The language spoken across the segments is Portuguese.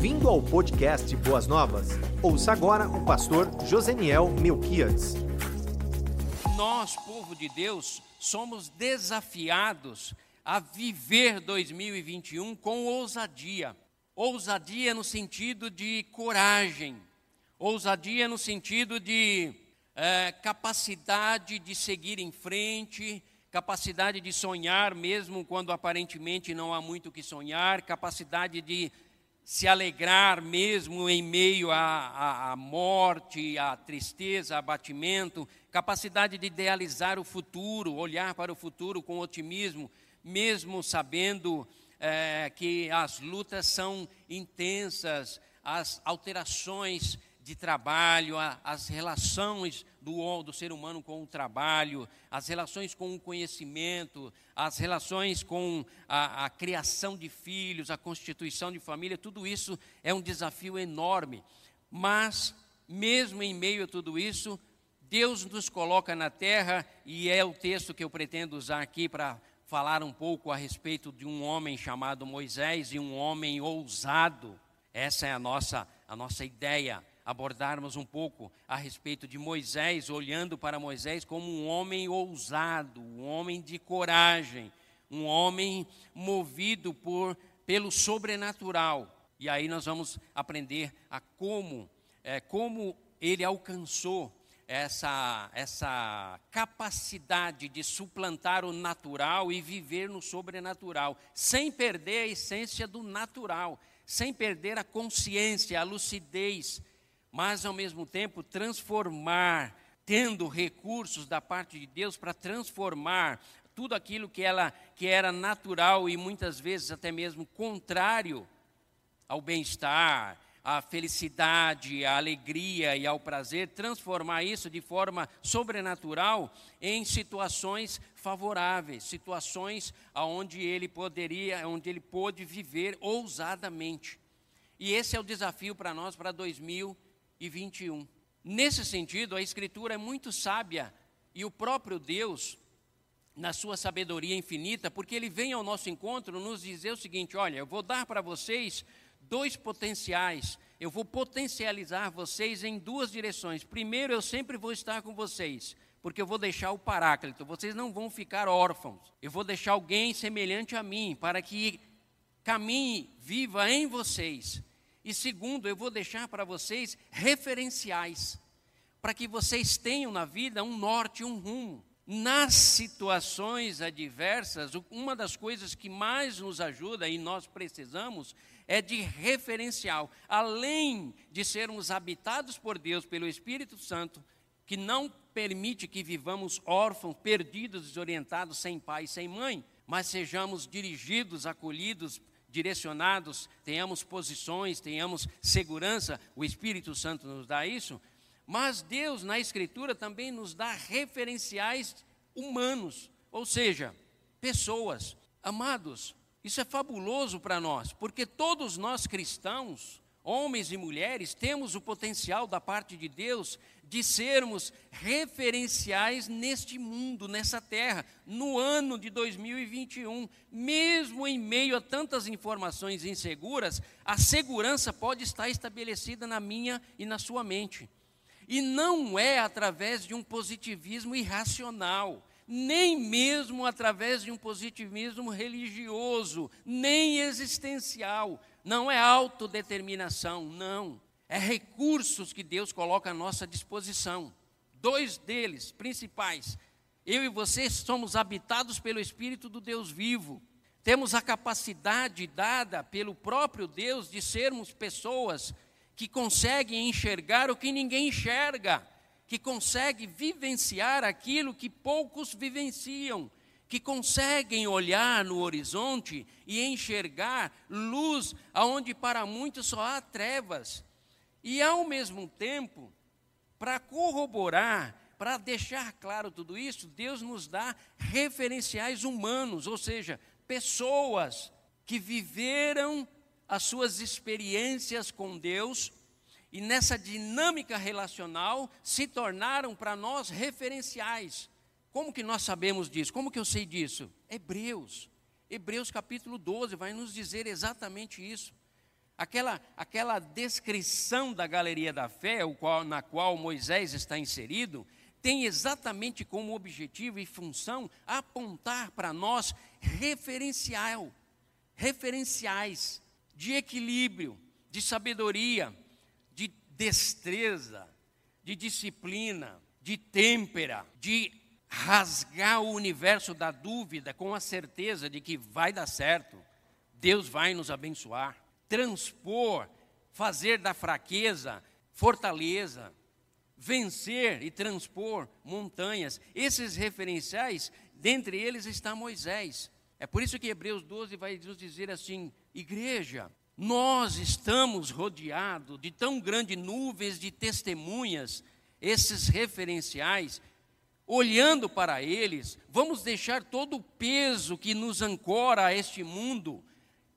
Bem-vindo ao podcast Boas Novas. Ouça agora o pastor Joseniel Melquiades. Nós, povo de Deus, somos desafiados a viver 2021 com ousadia. Ousadia no sentido de coragem, ousadia no sentido de é, capacidade de seguir em frente, capacidade de sonhar mesmo quando aparentemente não há muito o que sonhar, capacidade de se alegrar mesmo em meio à, à, morte, à tristeza, abatimento, capacidade de idealizar o futuro, olhar para o futuro com otimismo, mesmo sabendo é, que as lutas são intensas, as alterações de trabalho, as relações do, do ser humano com o trabalho, as relações com o conhecimento, as relações com a, a criação de filhos, a constituição de família, tudo isso é um desafio enorme. Mas, mesmo em meio a tudo isso, Deus nos coloca na terra, e é o texto que eu pretendo usar aqui para falar um pouco a respeito de um homem chamado Moisés e um homem ousado. Essa é a nossa, a nossa ideia abordarmos um pouco a respeito de Moisés, olhando para Moisés como um homem ousado, um homem de coragem, um homem movido por pelo sobrenatural. E aí nós vamos aprender a como é, como ele alcançou essa, essa capacidade de suplantar o natural e viver no sobrenatural, sem perder a essência do natural, sem perder a consciência, a lucidez mas ao mesmo tempo transformar, tendo recursos da parte de Deus para transformar tudo aquilo que, ela, que era natural e muitas vezes até mesmo contrário ao bem-estar, à felicidade, à alegria e ao prazer, transformar isso de forma sobrenatural em situações favoráveis, situações onde ele poderia, onde ele pôde viver ousadamente. E esse é o desafio para nós para 2020 e 21. Nesse sentido, a Escritura é muito sábia e o próprio Deus, na sua sabedoria infinita, porque ele vem ao nosso encontro nos dizer o seguinte: olha, eu vou dar para vocês dois potenciais, eu vou potencializar vocês em duas direções. Primeiro, eu sempre vou estar com vocês, porque eu vou deixar o Paráclito, vocês não vão ficar órfãos. Eu vou deixar alguém semelhante a mim, para que caminhe, viva em vocês. E segundo, eu vou deixar para vocês referenciais, para que vocês tenham na vida um norte, um rumo. Nas situações adversas, uma das coisas que mais nos ajuda e nós precisamos é de referencial. Além de sermos habitados por Deus, pelo Espírito Santo, que não permite que vivamos órfãos, perdidos, desorientados, sem pai sem mãe, mas sejamos dirigidos, acolhidos direcionados, tenhamos posições, tenhamos segurança, o Espírito Santo nos dá isso, mas Deus na Escritura também nos dá referenciais humanos, ou seja, pessoas. Amados, isso é fabuloso para nós, porque todos nós cristãos, homens e mulheres, temos o potencial da parte de Deus de sermos referenciais neste mundo, nessa terra, no ano de 2021. Mesmo em meio a tantas informações inseguras, a segurança pode estar estabelecida na minha e na sua mente. E não é através de um positivismo irracional, nem mesmo através de um positivismo religioso, nem existencial. Não é autodeterminação, não é recursos que Deus coloca à nossa disposição. Dois deles, principais. Eu e você somos habitados pelo Espírito do Deus vivo. Temos a capacidade dada pelo próprio Deus de sermos pessoas que conseguem enxergar o que ninguém enxerga, que conseguem vivenciar aquilo que poucos vivenciam, que conseguem olhar no horizonte e enxergar luz aonde para muitos só há trevas. E ao mesmo tempo, para corroborar, para deixar claro tudo isso, Deus nos dá referenciais humanos, ou seja, pessoas que viveram as suas experiências com Deus e nessa dinâmica relacional se tornaram para nós referenciais. Como que nós sabemos disso? Como que eu sei disso? Hebreus. Hebreus capítulo 12 vai nos dizer exatamente isso. aquela, aquela descrição da galeria da fé, qual, na qual Moisés está inserido, tem exatamente como objetivo e função apontar para nós referencial, referenciais de equilíbrio, de sabedoria, de destreza, de disciplina, de têmpera, de rasgar o universo da dúvida com a certeza de que vai dar certo, Deus vai nos abençoar, transpor, fazer da fraqueza fortaleza, vencer e transpor montanhas. Esses referenciais, dentre eles está Moisés. É por isso que Hebreus 12 vai nos dizer assim: igreja, nós estamos rodeados de tão grandes nuvens de testemunhas, esses referenciais, olhando para eles, vamos deixar todo o peso que nos ancora a este mundo,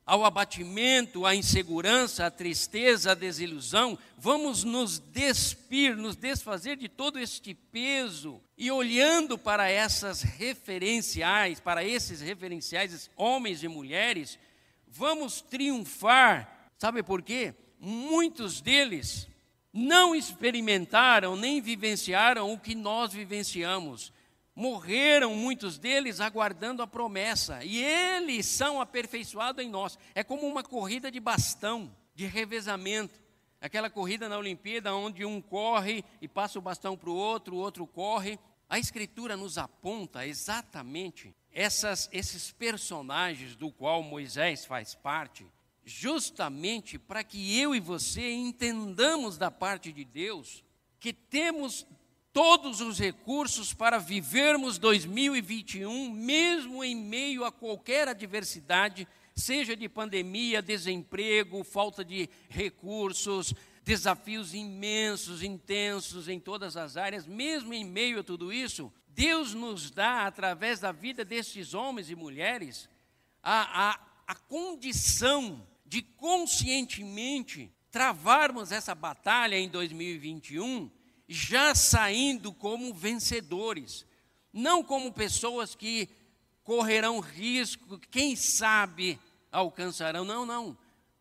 ao abatimento, à insegurança, à tristeza, à desilusão, vamos nos despir, nos desfazer de todo este peso e olhando para essas referenciais, para esses referenciais, homens e mulheres, vamos triunfar. Sabe por quê? Muitos deles não experimentaram nem vivenciaram o que nós vivenciamos. Morreram muitos deles aguardando a promessa, e eles são aperfeiçoados em nós. É como uma corrida de bastão, de revezamento. Aquela corrida na Olimpíada onde um corre e passa o bastão para o outro, o outro corre. A Escritura nos aponta exatamente essas, esses personagens do qual Moisés faz parte, justamente para que eu e você entendamos da parte de Deus que temos todos os recursos para vivermos 2021, mesmo em meio a qualquer adversidade, seja de pandemia, desemprego, falta de recursos, desafios imensos, intensos em todas as áreas, mesmo em meio a tudo isso, Deus nos dá, através da vida destes homens e mulheres, a, a, a condição de conscientemente travarmos essa batalha em 2021, já saindo como vencedores, não como pessoas que correrão risco, quem sabe alcançarão. Não, não.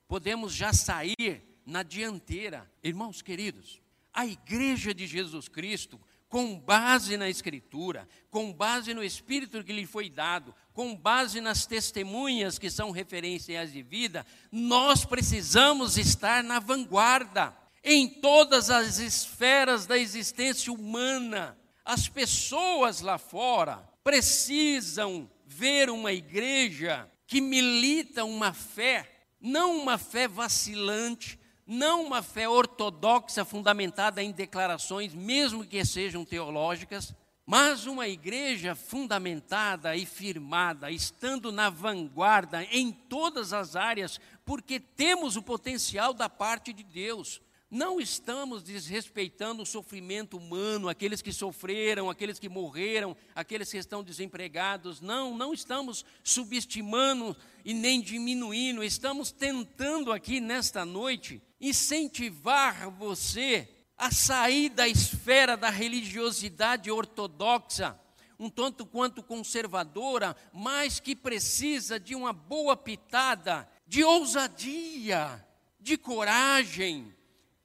Podemos já sair na dianteira. Irmãos queridos, a igreja de Jesus Cristo com base na Escritura, com base no Espírito que lhe foi dado, com base nas testemunhas que são referências de vida, nós precisamos estar na vanguarda, em todas as esferas da existência humana. As pessoas lá fora precisam ver uma igreja que milita uma fé, não uma fé vacilante, não uma fé ortodoxa fundamentada em declarações, mesmo que sejam teológicas, mas uma igreja fundamentada e firmada, estando na vanguarda em todas as áreas, porque temos o potencial da parte de Deus. Não estamos desrespeitando o sofrimento humano, aqueles que sofreram, aqueles que morreram, aqueles que estão desempregados. Não, não estamos subestimando e nem diminuindo. Estamos tentando aqui nesta noite incentivar você a sair da esfera da religiosidade ortodoxa, um tanto quanto conservadora, mas que precisa de uma boa pitada de ousadia, de coragem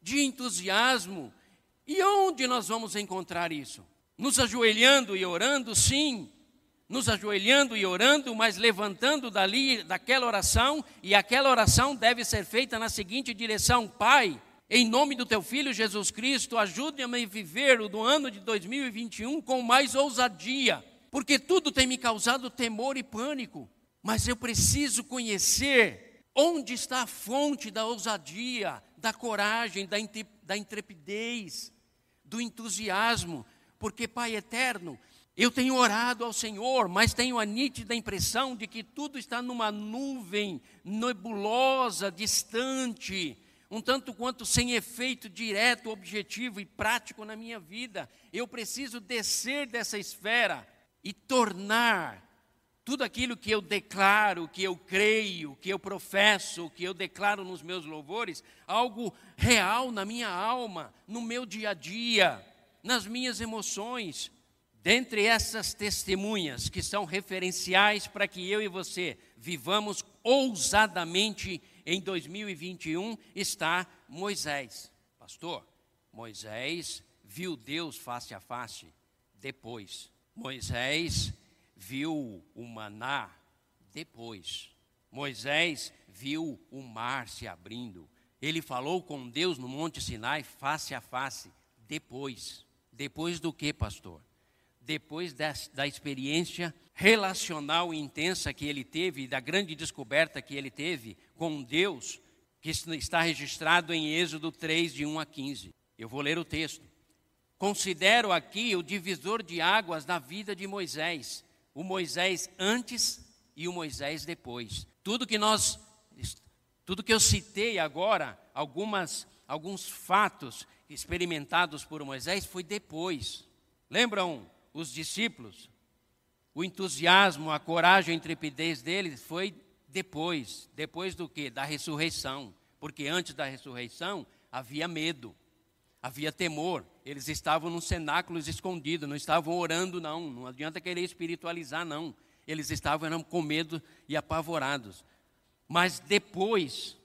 de entusiasmo. E onde nós vamos encontrar isso? Nos ajoelhando e orando, sim, nos ajoelhando e orando, mas levantando dali daquela oração, e aquela oração deve ser feita na seguinte direção: Pai, em nome do teu filho Jesus Cristo, ajude-me a viver o do ano de 2021 com mais ousadia, porque tudo tem me causado temor e pânico, mas eu preciso conhecer onde está a fonte da ousadia, da coragem, da, intrepidez, do entusiasmo, porque, Pai eterno, eu tenho orado ao Senhor, mas tenho a nítida impressão de que tudo está numa nuvem nebulosa, distante, um tanto quanto sem efeito direto, objetivo e prático na minha vida. Eu preciso descer dessa esfera e tornar tudo aquilo que eu declaro, que eu creio, que eu professo, que eu declaro nos meus louvores, algo real na minha alma, no meu dia a dia, nas minhas emoções. Dentre essas testemunhas que são referenciais para que eu e você vivamos ousadamente em 2021 está Moisés. Pastor, Moisés viu Deus face a face depois. Moisés viu o maná depois. Moisés viu o mar se abrindo. Ele falou com Deus no Monte Sinai face a face depois. Depois do que, pastor? Depois da, experiência relacional intensa que ele teve, da grande descoberta que ele teve com Deus, que está registrado em Êxodo 3, de 1 a 15. Eu vou ler o texto. Considero aqui o divisor de águas na vida de Moisés, o Moisés antes e o Moisés depois. Tudo que nós, tudo que eu citei agora, algumas, alguns fatos experimentados por Moisés foi depois. Lembram os discípulos? O entusiasmo, a coragem, a intrepidez deles foi depois. Depois do que? Da ressurreição. Porque antes da ressurreição havia medo, havia temor. Eles estavam nos cenáculos escondidos, não estavam orando, não. Não adianta querer espiritualizar, não. Eles estavam com medo e apavorados. Mas depois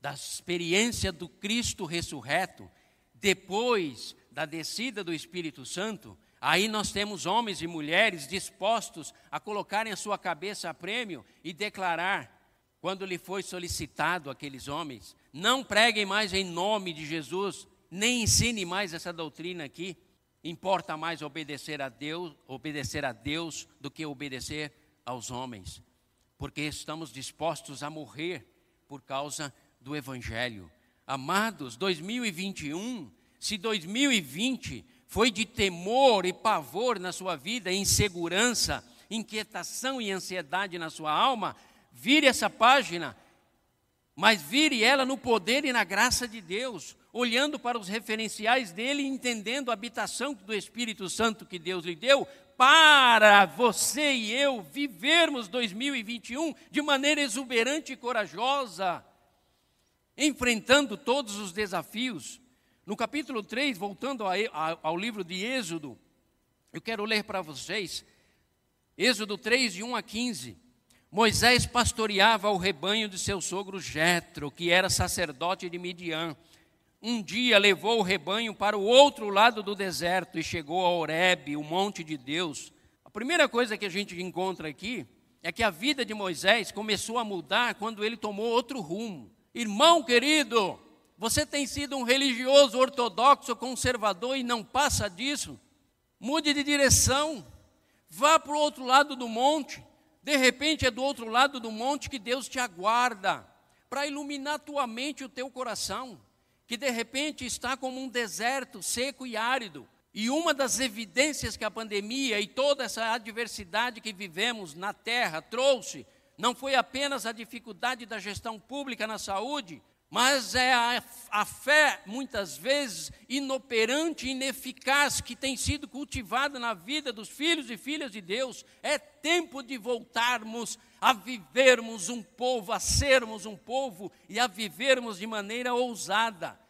da experiência do Cristo ressurreto, depois da descida do Espírito Santo, Aí nós temos homens e mulheres dispostos a colocarem a sua cabeça a prêmio e declarar, quando lhe foi solicitado aqueles homens, não preguem mais em nome de Jesus, nem ensine mais essa doutrina aqui. Importa mais obedecer a Deus, obedecer a Deus do que obedecer aos homens, porque estamos dispostos a morrer por causa do evangelho. Amados, 2021, se 2020 foi de temor e pavor na sua vida, insegurança, inquietação e ansiedade na sua alma, vire essa página, mas vire ela no poder e na graça de Deus, olhando para os referenciais dele, entendendo a habitação do Espírito Santo que Deus lhe deu, para você e eu vivermos 2021 de maneira exuberante e corajosa, enfrentando todos os desafios no capítulo 3, voltando ao livro de Êxodo, eu quero ler para vocês, Êxodo 3, de 1 a 15. Moisés pastoreava o rebanho de seu sogro Jetro, que era sacerdote de Midian. Um dia levou o rebanho para o outro lado do deserto e chegou a Horebe, o monte de Deus. A primeira coisa que a gente encontra aqui é que a vida de Moisés começou a mudar quando ele tomou outro rumo. Irmão querido, você tem sido um religioso ortodoxo, conservador e não passa disso? Mude de direção. Vá para o outro lado do monte. De repente é do outro lado do monte que Deus te aguarda para iluminar tua mente e o teu coração, que de repente está como um deserto seco e árido. E uma das evidências que a pandemia e toda essa adversidade que vivemos na terra trouxe, não foi apenas a dificuldade da gestão pública na saúde, mas é a, a, fé, muitas vezes, inoperante, ineficaz, que tem sido cultivada na vida dos filhos e filhas de Deus. É tempo de voltarmos a vivermos um povo, a sermos um povo e a vivermos de maneira ousada.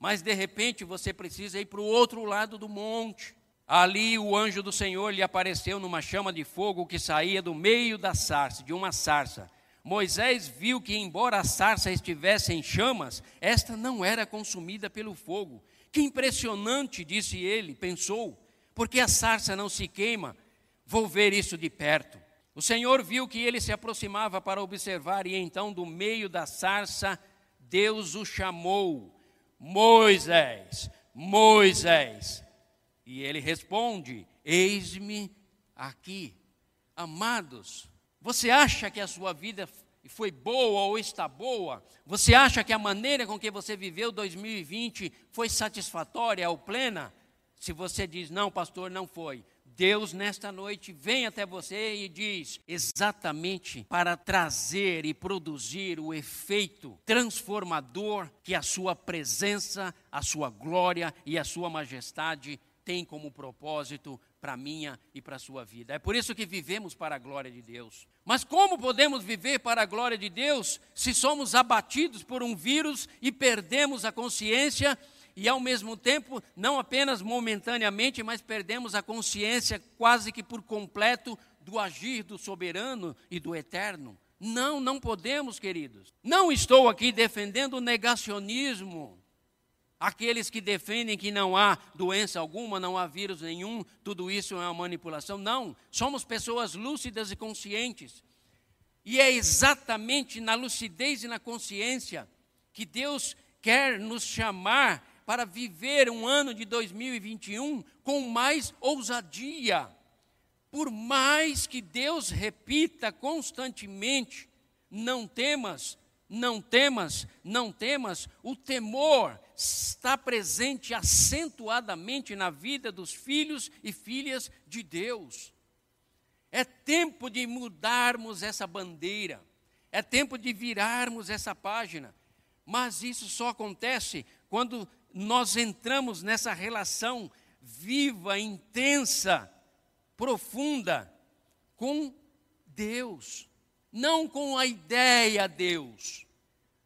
Mas, de repente, você precisa ir para o outro lado do monte. Ali o anjo do Senhor lhe apareceu numa chama de fogo que saía do meio da sarça, de uma sarça Moisés viu que, embora a sarça estivesse em chamas, esta não era consumida pelo fogo. Que impressionante, disse ele, pensou, porque a sarça não se queima. Vou ver isso de perto. O Senhor viu que ele se aproximava para observar, e então, do meio da sarça, Deus o chamou: Moisés, Moisés. E ele responde: Eis-me aqui. Amados, você acha que a sua vida foi boa ou está boa? Você acha que a maneira com que você viveu 2020 foi satisfatória ou plena? Se você diz, não, pastor, não foi. Deus, nesta noite, vem até você e diz exatamente para trazer e produzir o efeito transformador que a sua presença, a sua glória e a sua majestade tem como propósito para a minha e para a sua vida. É por isso que vivemos para a glória de Deus. Mas como podemos viver para a glória de Deus se somos abatidos por um vírus e perdemos a consciência e ao mesmo tempo, não apenas momentaneamente, mas perdemos a consciência quase que por completo do agir do soberano e do eterno? Não, não podemos, queridos. Não estou aqui defendendo o negacionismo. Aqueles que defendem que não há doença alguma, não há vírus nenhum, tudo isso é uma manipulação. Não, somos pessoas lúcidas e conscientes. E é exatamente na lucidez e na consciência que Deus quer nos chamar para viver um ano de 2021 com mais ousadia. Por mais que Deus repita constantemente: não temas, não temas, não temas, o temor está presente acentuadamente na vida dos filhos e filhas de Deus. É tempo de mudarmos essa bandeira, é tempo de virarmos essa página, mas isso só acontece quando nós entramos nessa relação viva, intensa, profunda com Deus, não com a ideia Deus,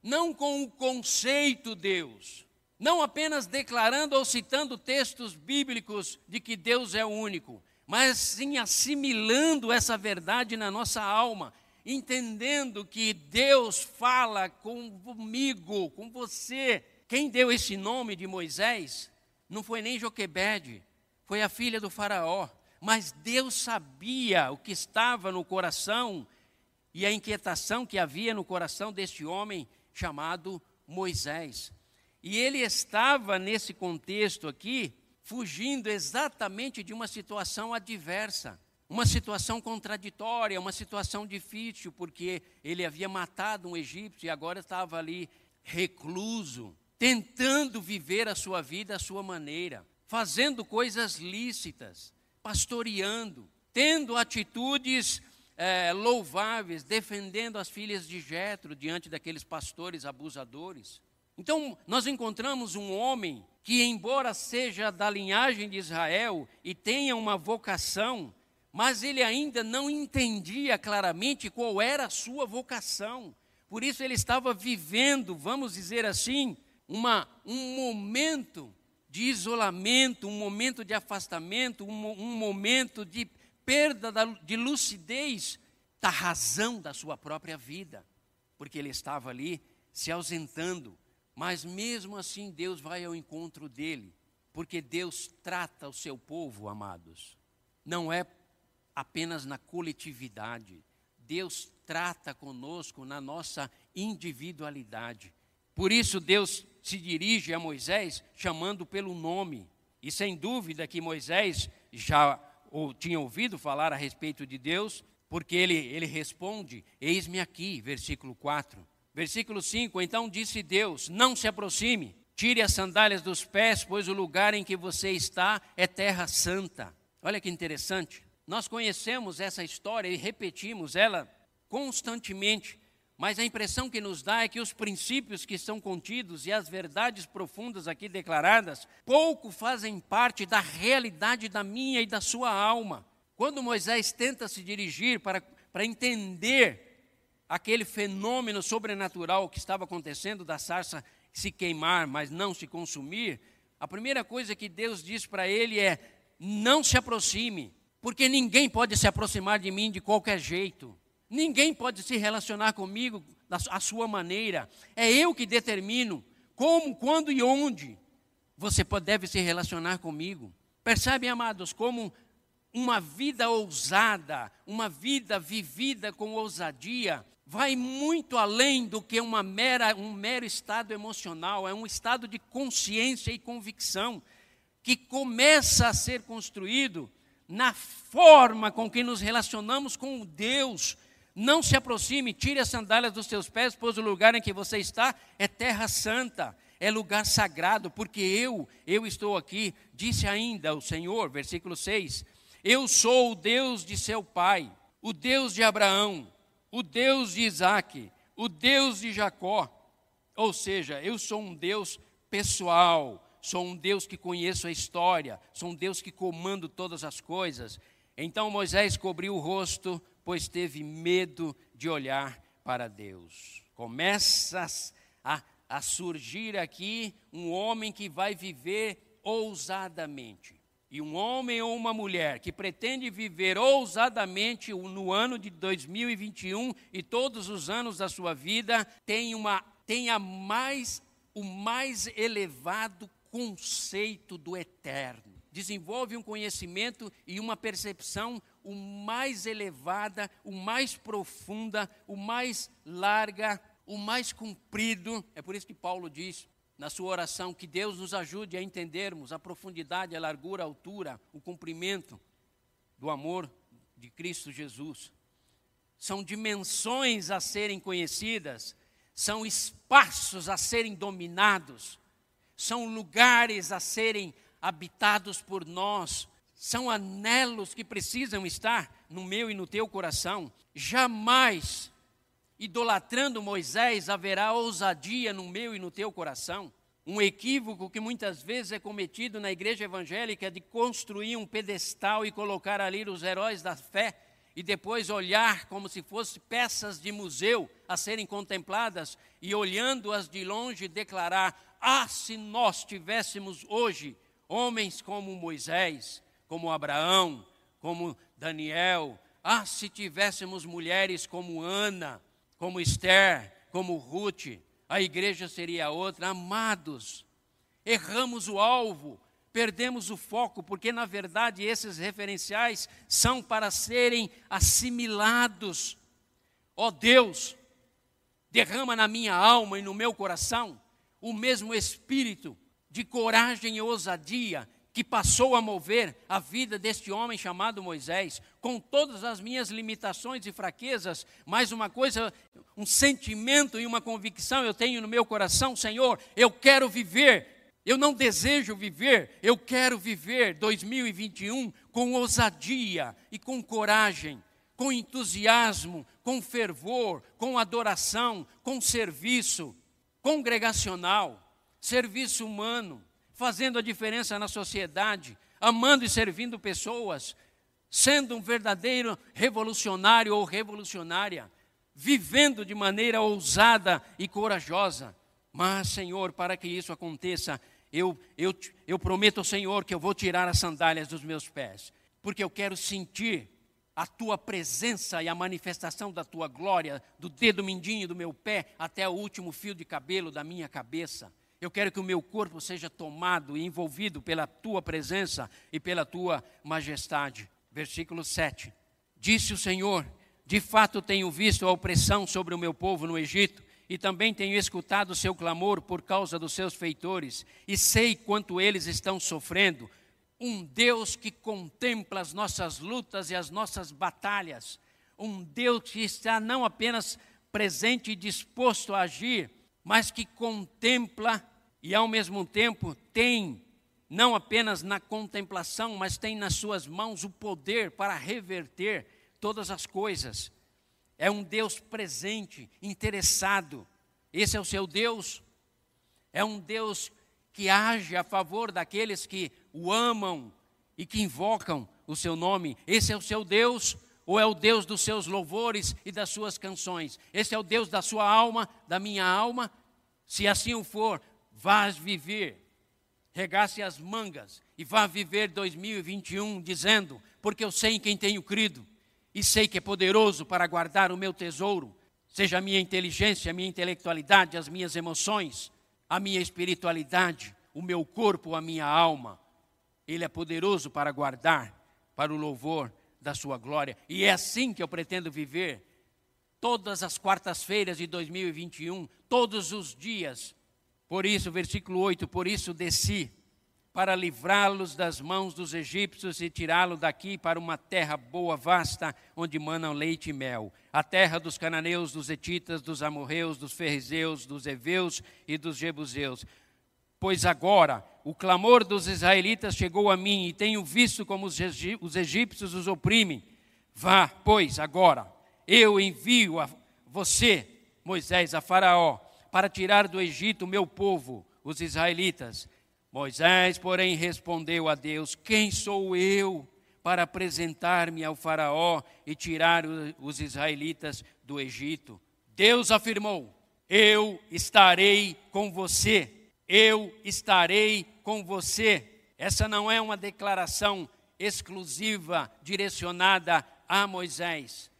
não com o conceito Deus, não apenas declarando ou citando textos bíblicos de que Deus é único, mas sim assimilando essa verdade na nossa alma, entendendo que Deus fala comigo, com você. Quem deu esse nome de Moisés não foi nem Joquebede, foi a filha do Faraó mas Deus sabia o que estava no coração e a inquietação que havia no coração deste homem chamado Moisés. E ele estava nesse contexto aqui, fugindo exatamente de uma situação adversa, uma situação contraditória, uma situação difícil, porque ele havia matado um egípcio e agora estava ali recluso, tentando viver a sua vida à sua maneira, fazendo coisas lícitas pastoreando, tendo atitudes é, louváveis, defendendo as filhas de Jetro diante daqueles pastores abusadores. Então, nós encontramos um homem que, embora seja da linhagem de Israel e tenha uma vocação, mas ele ainda não entendia claramente qual era a sua vocação. Por isso, ele estava vivendo, vamos dizer assim, uma, um momento de isolamento, um momento de afastamento, um, um momento de perda da, de lucidez da razão da sua própria vida, porque ele estava ali se ausentando, mas mesmo assim Deus vai ao encontro dele, porque Deus trata o seu povo, amados, não é apenas na coletividade, Deus trata conosco na nossa individualidade. Por isso Deus se dirige a Moisés chamando pelo nome. E sem dúvida que Moisés já ou, tinha ouvido falar a respeito de Deus, porque ele, ele responde: Eis-me aqui, versículo 4. Versículo 5: Então disse Deus: Não se aproxime, tire as sandálias dos pés, pois o lugar em que você está é terra santa. Olha que interessante. Nós conhecemos essa história e repetimos ela constantemente mas a impressão que nos dá é que os princípios que são contidos e as verdades profundas aqui declaradas pouco fazem parte da realidade da minha e da sua alma. Quando Moisés tenta se dirigir para, para entender aquele fenômeno sobrenatural que estava acontecendo da sarça se queimar, mas não se consumir, a primeira coisa que Deus diz para ele é: não se aproxime, porque ninguém pode se aproximar de mim de qualquer jeito. Ninguém pode se relacionar comigo à sua maneira. É eu que determino como, quando e onde você deve se relacionar comigo. Percebem, amados, como uma vida ousada, uma vida vivida com ousadia, vai muito além do que uma mera, um mero estado emocional, é um estado de consciência e convicção que começa a ser construído na forma com que nos relacionamos com Deus. Não se aproxime, tire as sandálias dos seus pés, pois o lugar em que você está é terra santa, é lugar sagrado, porque eu, eu estou aqui, disse ainda o Senhor, versículo 6: Eu sou o Deus de seu pai, o Deus de Abraão, o Deus de Isaac, o Deus de Jacó. Ou seja, eu sou um Deus pessoal, sou um Deus que conheço a história, sou um Deus que comando todas as coisas. Então Moisés cobriu o rosto pois teve medo de olhar para Deus. Começa a, a surgir aqui um homem que vai viver ousadamente. E um homem ou uma mulher que pretende viver ousadamente no ano de 2021 e todos os anos da sua vida tem uma tenha mais o mais elevado conceito do eterno. Desenvolve um conhecimento e uma percepção o mais elevada, o mais profunda, o mais larga, o mais comprido. É por isso que Paulo diz: na sua oração, que Deus nos ajude a entendermos a profundidade, a largura, a altura, o comprimento do amor de Cristo Jesus. São dimensões a serem conhecidas, são espaços a serem dominados, são lugares a serem habitados por nós, são anelos que precisam estar no meu e no teu coração. Jamais idolatrando Moisés, haverá ousadia no meu e no teu coração. Um equívoco que muitas vezes é cometido na igreja evangélica de construir um pedestal e colocar ali os heróis da fé e depois olhar como se fossem peças de museu a serem contempladas e olhando-as de longe declarar: Ah, se nós tivéssemos hoje homens como Moisés, como Abraão, como Daniel, ah, se tivéssemos mulheres como Ana, como Esther, como Ruth, a igreja seria outra. Amados, erramos o alvo, perdemos o foco, porque na verdade esses referenciais são para serem assimilados. Ó oh Deus, derrama na minha alma e no meu coração o mesmo espírito de coragem e ousadia que passou a mover a vida deste homem chamado Moisés, com todas as minhas limitações e fraquezas, mais uma coisa, um sentimento e uma convicção eu tenho no meu coração, Senhor, eu quero viver. Eu não desejo viver, eu quero viver 2021 com ousadia e com coragem, com entusiasmo, com fervor, com adoração, com serviço congregacional, serviço humano fazendo a diferença na sociedade, amando e servindo pessoas, sendo um verdadeiro revolucionário ou revolucionária, vivendo de maneira ousada e corajosa. Mas, Senhor, para que isso aconteça, eu, eu, eu prometo ao Senhor que eu vou tirar as sandálias dos meus pés, porque eu quero sentir a tua presença e a manifestação da tua glória, do dedo mindinho do meu pé até o último fio de cabelo da minha cabeça. Eu quero que o meu corpo seja tomado e envolvido pela tua presença e pela tua majestade. Versículo 7. Disse o Senhor: De fato tenho visto a opressão sobre o meu povo no Egito, e também tenho escutado o seu clamor por causa dos seus feitores, e sei quanto eles estão sofrendo. Um Deus que contempla as nossas lutas e as nossas batalhas. Um Deus que está não apenas presente e disposto a agir, mas que contempla e ao mesmo tempo tem, não apenas na contemplação, mas tem nas suas mãos o poder para reverter todas as coisas. É um Deus presente, interessado. Esse é o seu Deus. É um Deus que age a favor daqueles que o amam e que invocam o seu nome. Esse é o seu Deus, ou é o Deus dos seus louvores e das suas canções? Esse é o Deus da sua alma, da minha alma? Se assim o for, Vás viver, regasse as mangas e vá viver 2021 dizendo: Porque eu sei em quem tenho crido e sei que é poderoso para guardar o meu tesouro, seja a minha inteligência, a minha intelectualidade, as minhas emoções, a minha espiritualidade, o meu corpo, a minha alma. Ele é poderoso para guardar para o louvor da sua glória. E é assim que eu pretendo viver todas as quartas-feiras de 2021, todos os dias, por isso, versículo 8: Por isso desci para livrá-los das mãos dos egípcios e tirá-los daqui para uma terra boa, vasta, onde manam leite e mel, a terra dos cananeus, dos etitas, dos amorreus, dos ferrizeus, dos heveus e dos jebuseus. Pois agora o clamor dos israelitas chegou a mim e tenho visto como os egípcios os oprimem. Vá, pois, agora, eu envio a você, Moisés, a Faraó, para tirar do Egito o meu povo, os israelitas. Moisés, porém, respondeu a Deus: Quem sou eu para apresentar-me ao Faraó e tirar os israelitas do Egito? Deus afirmou: Eu estarei com você. Eu estarei com você. Essa não é uma declaração exclusiva direcionada a Moisés.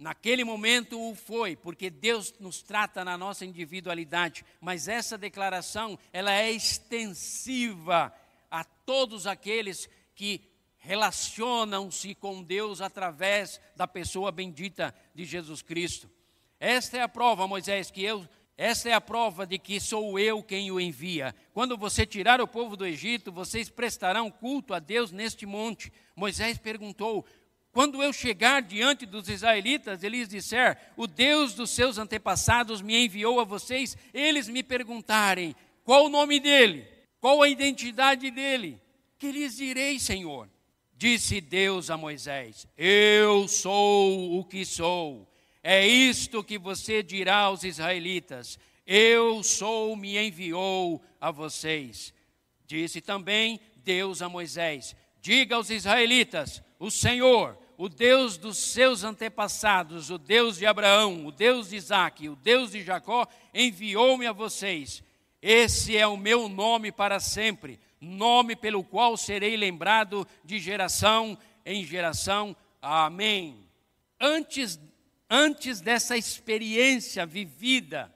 Naquele momento o foi, porque Deus nos trata na nossa individualidade, mas essa declaração, ela é extensiva a todos aqueles que relacionam-se com Deus através da pessoa bendita de Jesus Cristo. Esta é a prova, Moisés, que eu esta é a prova de que sou eu quem o envia. Quando você tirar o povo do Egito, vocês prestarão culto a Deus neste monte. Moisés perguntou: Quando eu chegar diante dos israelitas, eles disser: O Deus dos seus antepassados me enviou a vocês, eles me perguntarem: Qual o nome dele? Qual a identidade dele? Que lhes direi, Senhor? Disse Deus a Moisés: Eu sou o que sou. É isto que você dirá aos israelitas: Eu sou, me enviou a vocês. Disse também Deus a Moisés: Diga aos israelitas: O Senhor, o Deus dos seus antepassados, o Deus de Abraão, o Deus de Isaac, o Deus de Jacó, enviou-me a vocês. Esse é o meu nome para sempre, nome pelo qual serei lembrado de geração em geração. Amém. Antes antes dessa experiência vivida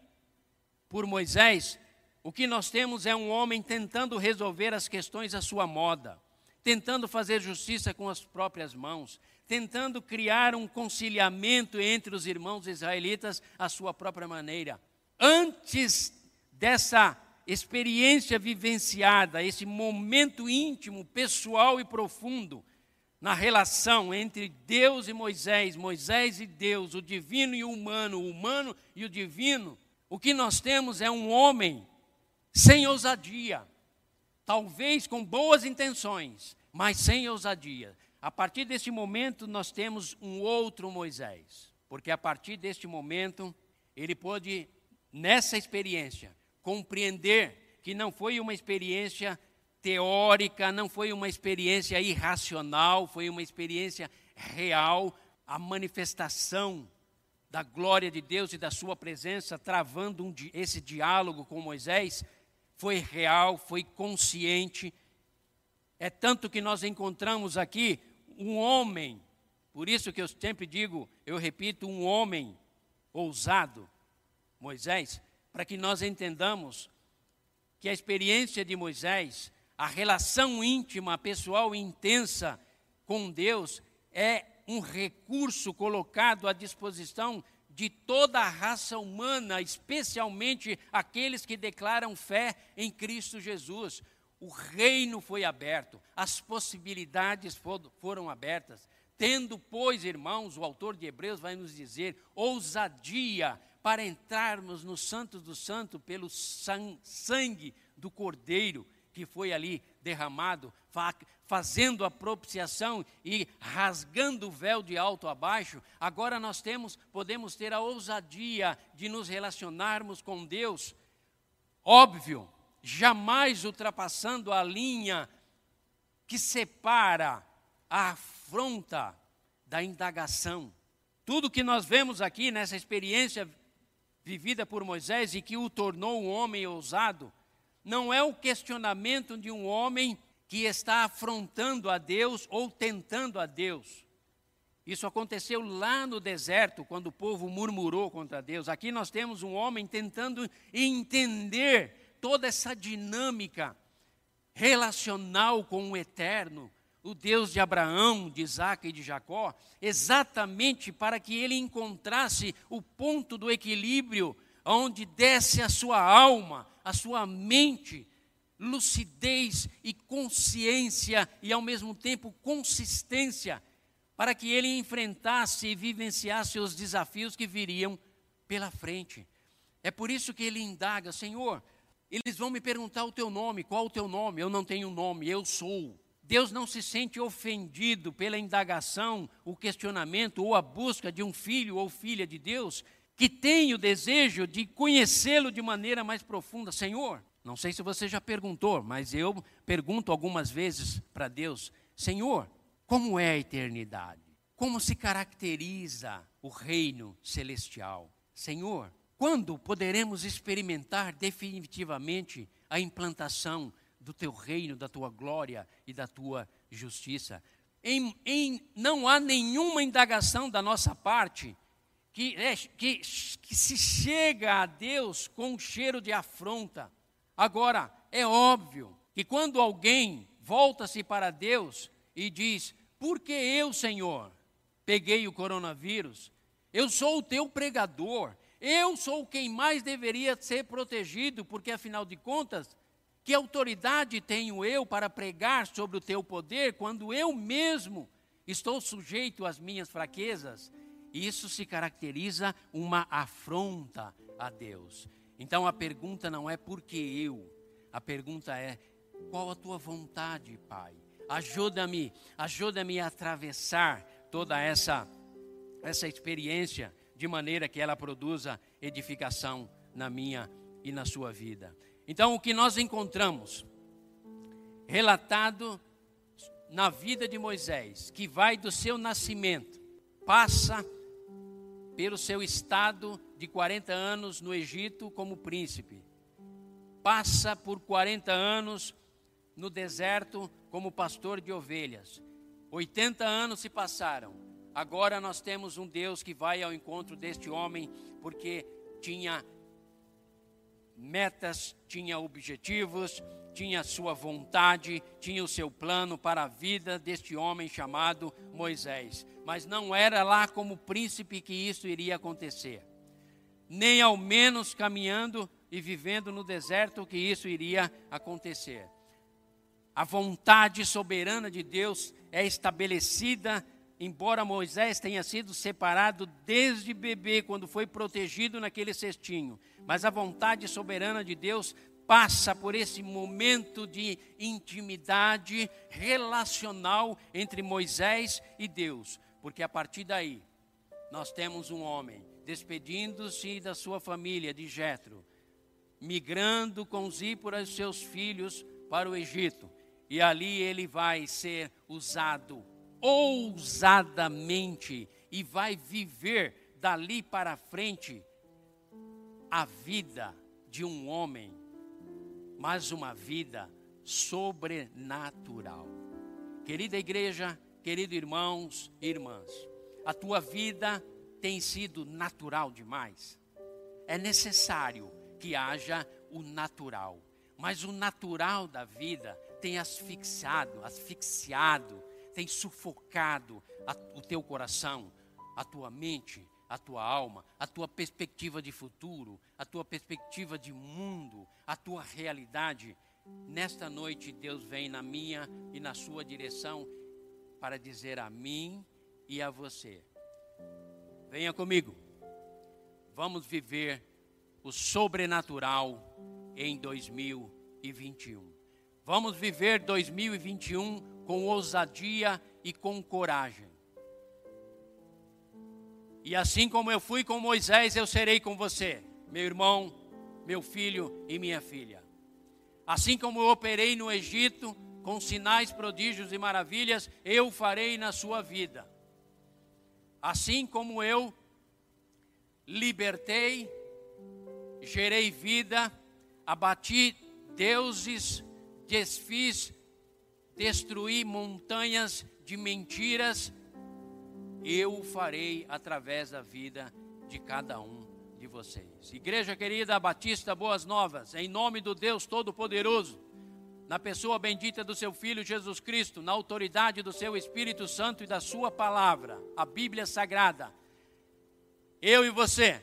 por Moisés, o que nós temos é um homem tentando resolver as questões à sua moda, tentando fazer justiça com as próprias mãos, tentando criar um conciliamento entre os irmãos israelitas à sua própria maneira. Antes dessa experiência vivenciada, esse momento íntimo, pessoal e profundo, na relação entre Deus e Moisés, Moisés e Deus, o divino e o humano, o humano e o divino, o que nós temos é um homem sem ousadia, talvez com boas intenções, mas sem ousadia. A partir deste momento, nós temos um outro Moisés, porque a partir deste momento, ele pôde, nessa experiência, compreender que não foi uma experiência teórica, não foi uma experiência irracional, foi uma experiência real, a manifestação da glória de Deus e da sua presença, travando um, esse diálogo com Moisés, foi real, foi consciente. É tanto que nós encontramos aqui um homem, por isso que eu sempre digo, eu repito, um homem ousado, Moisés, para que nós entendamos que a experiência de Moisés a relação íntima, pessoal intensa com Deus é um recurso colocado à disposição de toda a raça humana, especialmente aqueles que declaram fé em Cristo Jesus. O reino foi aberto, as possibilidades foram abertas. Tendo, pois, irmãos, o autor de Hebreus vai nos dizer, ousadia para entrarmos no Santo do Santo pelo sangue do Cordeiro que foi ali derramado, fazendo a propiciação e rasgando o véu de alto a baixo, agora nós temos, podemos ter a ousadia de nos relacionarmos com Deus. Óbvio, jamais ultrapassando a linha que separa a afronta da indagação. Tudo que nós vemos aqui nessa experiência vivida por Moisés e que o tornou um homem ousado, não é o questionamento de um homem que está afrontando a Deus ou tentando a Deus. Isso aconteceu lá no deserto, quando o povo murmurou contra Deus. Aqui nós temos um homem tentando entender toda essa dinâmica relacional com o eterno, o Deus de Abraão, de Isaac e de Jacó, exatamente para que ele encontrasse o ponto do equilíbrio onde desce a sua alma, a sua mente, lucidez e consciência e ao mesmo tempo consistência, para que ele enfrentasse e vivenciasse os desafios que viriam pela frente. É por isso que ele indaga, Senhor, eles vão me perguntar o teu nome, qual o teu nome? Eu não tenho nome, eu sou. Deus não se sente ofendido pela indagação, o questionamento ou a busca de um filho ou filha de Deus que tem o desejo de conhecê-lo de maneira mais profunda. Senhor, não sei se você já perguntou, mas eu pergunto algumas vezes para Deus: Senhor, como é a eternidade? Como se caracteriza o reino celestial? Senhor, quando poderemos experimentar definitivamente a implantação do teu reino, da tua glória e da tua justiça. Em, em, não há nenhuma indagação da nossa parte que, é, que, que se chega a Deus com um cheiro de afronta. Agora, é óbvio que quando alguém volta-se para Deus e diz: Por que eu, Senhor, peguei o coronavírus? Eu sou o teu pregador, eu sou quem mais deveria ser protegido, porque afinal de contas, que autoridade tenho eu para pregar sobre o teu poder quando eu mesmo estou sujeito às minhas fraquezas? Isso se caracteriza uma afronta a Deus. Então a pergunta não é por que eu, a pergunta é qual a tua vontade, Pai? Ajuda-me, ajuda-me a atravessar toda essa essa experiência de maneira que ela produza edificação na minha e na sua vida. Então, o que nós encontramos relatado na vida de Moisés, que vai do seu nascimento, passa pelo seu estado de 40 anos no Egito como príncipe, passa por 40 anos no deserto como pastor de ovelhas. 80 anos se passaram. Agora nós temos um Deus que vai ao encontro deste homem porque tinha metas, tinha objetivos, tinha sua vontade, tinha o seu plano para a vida deste homem chamado Moisés. Mas não era lá como príncipe que isso iria acontecer. Nem ao menos caminhando e vivendo no deserto que isso iria acontecer. A vontade soberana de Deus é estabelecida embora Moisés tenha sido separado desde bebê, quando foi protegido naquele cestinho, mas a vontade soberana de Deus passa por esse momento de intimidade relacional entre Moisés e Deus, porque a partir daí nós temos um homem despedindo-se da sua família de Jetro, migrando com Zípora e seus filhos para o Egito, e ali ele vai ser usado ousadamente e vai viver dali para frente a vida de um homem, mas uma vida sobrenatural. Querida igreja, queridos irmãos e irmãs, a tua vida tem sido natural demais. É necessário que haja o natural, mas o natural da vida tem asfixiado, asfixiado tem sufocado a, o teu coração, a tua mente, a tua alma, a tua perspectiva de futuro, a tua perspectiva de mundo, a tua realidade. Nesta noite, Deus vem na minha e na sua direção para dizer a mim e a você: venha comigo, vamos viver o sobrenatural em 2021. Vamos viver 2021 com ousadia e com coragem. E assim como eu fui com Moisés, eu serei com você, meu irmão, meu filho e minha filha. Assim como eu operei no Egito com sinais, prodígios e maravilhas, eu farei na sua vida. Assim como eu libertei, gerei vida, abati deuses, desfiz destruir montanhas de mentiras, eu farei através da vida de cada um de vocês. Igreja querida Batista Boas Novas, em nome do Deus Todo-Poderoso, na pessoa bendita do seu Filho Jesus Cristo, na autoridade do seu Espírito Santo e da sua palavra, a Bíblia Sagrada, eu e você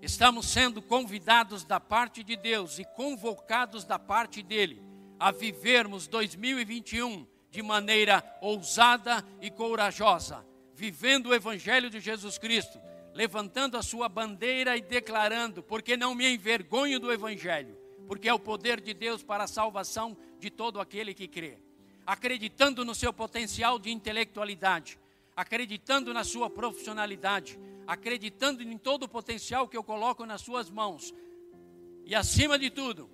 estamos sendo convidados da parte de Deus e convocados da parte dele a vivermos 2021 de maneira ousada e corajosa, vivendo o Evangelho de Jesus Cristo, levantando a sua bandeira e declarando: porque não me envergonho do Evangelho, porque é o poder de Deus para a salvação de todo aquele que crê. Acreditando no seu potencial de intelectualidade, acreditando na sua profissionalidade, acreditando em todo o potencial que eu coloco nas suas mãos, e acima de tudo,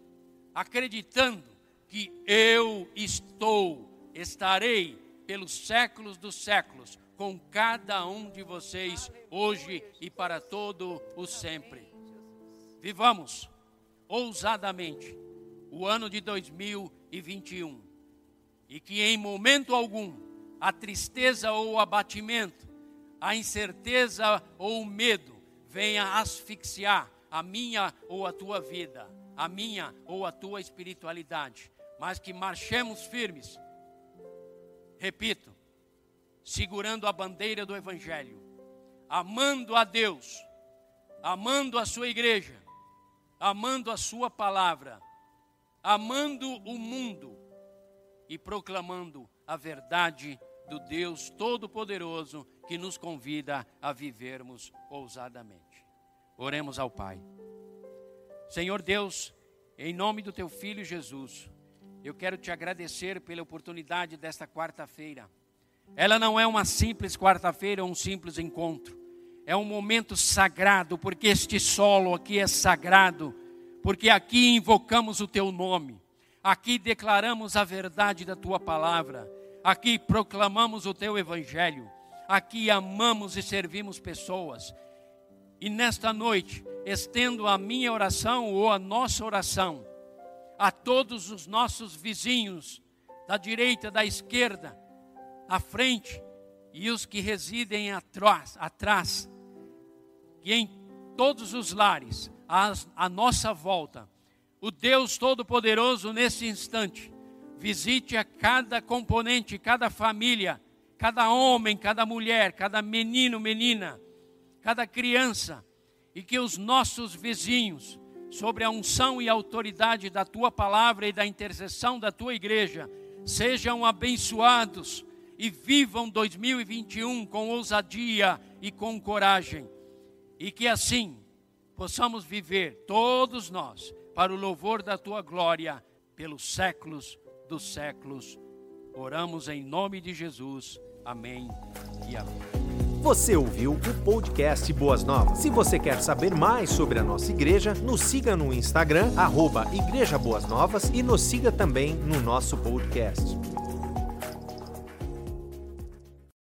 acreditando que eu estou, estarei pelos séculos dos séculos com cada um de vocês hoje e para todo o sempre. Vivamos ousadamente o ano de 2021 e que em momento algum a tristeza ou o abatimento, a incerteza ou o medo venha asfixiar a minha ou a tua vida, a minha ou a tua espiritualidade, mas que marchemos firmes. Repito, segurando a bandeira do Evangelho, amando a Deus, amando a Sua igreja, amando a Sua palavra, amando o mundo e proclamando a verdade do Deus Todo-Poderoso que nos convida a vivermos ousadamente. Oremos ao Pai. Senhor Deus, em nome do Teu Filho Jesus, eu quero te agradecer pela oportunidade desta quarta-feira. Ela não é uma simples quarta-feira, um simples encontro. É um momento sagrado, porque este solo aqui é sagrado, porque aqui invocamos o teu nome, aqui declaramos a verdade da tua palavra, aqui proclamamos o teu evangelho, aqui amamos e servimos pessoas. E nesta noite, estendo a minha oração ou a nossa oração a todos os nossos vizinhos, da direita, da esquerda, à frente e os que residem atrás, atrás e em todos os lares, à nossa volta, o Deus Todo-Poderoso nesse instante, visite a cada componente, cada família, cada homem, cada mulher, cada menino, menina, cada criança, e que os nossos vizinhos, sobre a unção e autoridade da tua palavra e da intercessão da tua igreja, sejam abençoados e vivam 2021 com ousadia e com coragem. E que assim possamos viver, todos nós, para o louvor da tua glória, pelos séculos dos séculos. Oramos em nome de Jesus. Amém e amém. Você ouviu o podcast Boas Novas. Se você quer saber mais sobre a nossa igreja, nos siga no Instagram, arroba Igreja Boas Novas e nos siga também no nosso podcast.